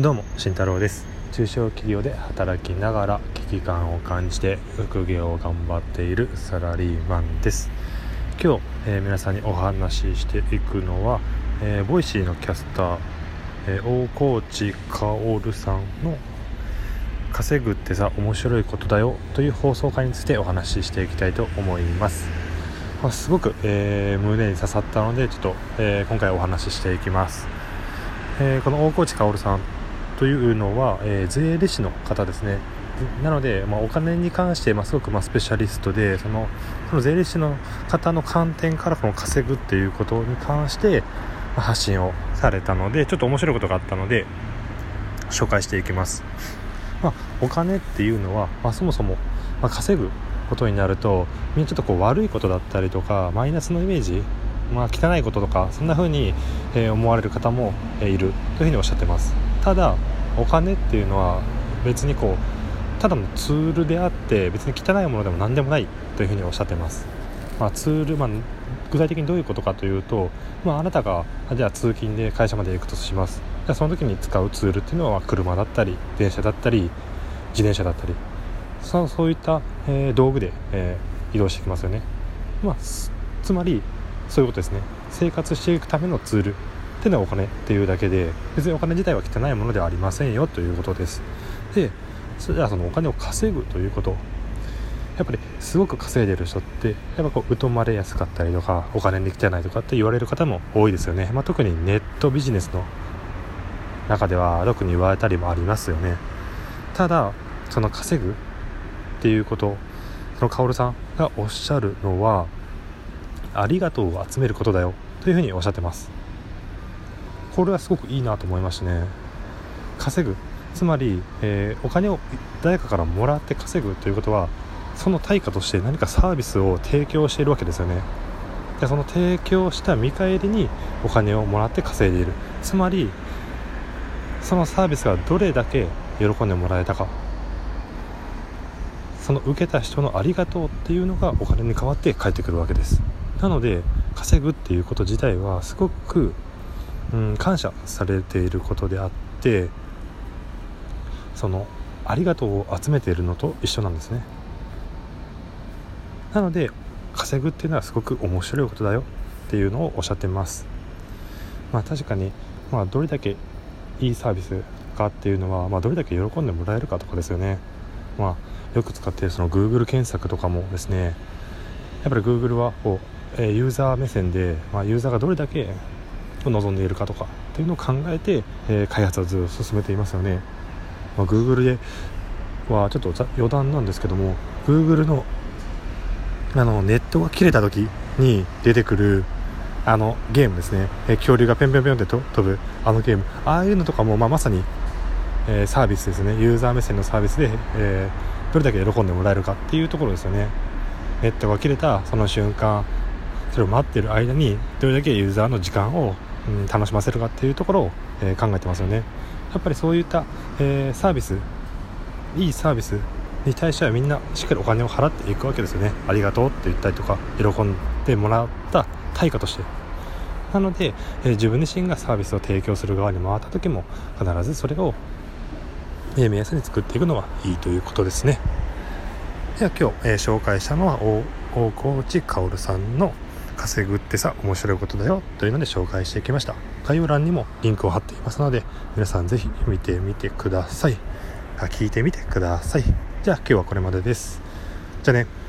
どうも慎太郎です。中小企業で働きながら危機感を感じて副業を頑張っているサラリーマンです。今日、えー、皆さんにお話ししていくのは、えー、 Voicy のキャスター、えー、大河内薫さんの稼ぐってさ面白いことだよという放送回についてお話ししていきたいと思います、ま、すごく、えー、胸に刺さったのでちょっと、え、今回お話ししていきます、え、この大河内薫さんというのは、えー、税理士の方ですね。なので、まあ、お金に関して、まあ、すごくまあスペシャリストでそのその税理士の方の観点からこの稼ぐっていうことに関して、まあ、発信をされたのでちょっと面白いことがあったので紹介していきます、まあ、お金っていうのは、まあ、そもそも、まあ、稼ぐことになるとみんなちょっとこう悪いことだったりとかマイナスのイメージまあ、汚いこととかそんな風に、え思われる方も、えいるというふうにおっしゃってます。ただお金っていうのは別にこうただのツールであって別に汚いものでも何でもないというふうにおっしゃってます、まあ、ツール、まあ、具体的にどういうことかというと、まあ、あなたがじゃあ通勤で会社まで行くとします。じゃあその時に使うツールっていうのは車だったり電車だったり自転車だったり。そそういった、えー、道具で、えー、移動してきますよね、まあ、つまりそういうことですね。生活していくためのツール。っていうのお金っていうだけで別にお金自体は汚いものではありませんよということです。でそれではそのお金を稼ぐということ。やっぱりすごく稼いでる人ってやっぱこう疎まれやすかったりとかお金に汚いとかって言われる方も多いですよね、まあ、特にネットビジネスの中では特に言われたりもありますよね。ただその稼ぐっていうことその薫さんがおっしゃるのはありがとうを集めることだよというふうにおっしゃってます。これはすごくいいなと思いましたね。稼ぐ。つまり、えー、お金を誰かからもらって稼ぐということはその対価として何かサービスを提供しているわけですよね。でその提供した見返りにお金をもらって稼いでいる。つまりそのサービスがどれだけ喜んでもらえたか。その受けた人のありがとうっていうのがお金に変わって返ってくるわけです。なので稼ぐっていうこと自体はすごく、うん、感謝されていることであってそのありがとうを集めているのと一緒なんですね。なので稼ぐっていうのはすごく面白いことだよっていうのをおっしゃってます。まあ確かに、まあ、どれだけいいサービスかっていうのは、まあ、どれだけ喜んでもらえるかとかですよね。まあよく使っているその Google 検索とかもですねやっぱり Google はこうユーザー目線で、まあ、ユーザーがどれだけ望んでいるかとかっていうのを考えて、えー、開発をずっと進めていますよね、まあ、Google ではちょっと余談なんですけども Google のあのネットが切れた時に出てくるあのゲームですね、えー、恐竜がペンペンペンって飛ぶあのゲーム。ああいうのとかも、まあ、まさに、えー、サービスですね。ユーザー目線のサービスで、えー、どれだけ喜んでもらえるかっていうところですよね。ネットが切れたその瞬間それを待ってる間にどれだけユーザーの時間を、うん、楽しませるかっていうところを、え、考えてますよね。やっぱりそういった、え、サービスいいサービスに対してはみんなしっかりお金を払っていくわけですよね。ありがとうって言ったりとか喜んでもらった対価として。なので、えー、自分自身がサービスを提供する側に回った時も必ずそれを、えー、目安に作っていくのはいいということですね。では今日、えー、紹介したのは大河内薫さんの稼ぐってさ面白いことだよというので紹介してきました。概要欄にもリンクを貼っていますので皆さん是非見てみてください。聞いてみてください。じゃあ今日はこれまでです。じゃあね。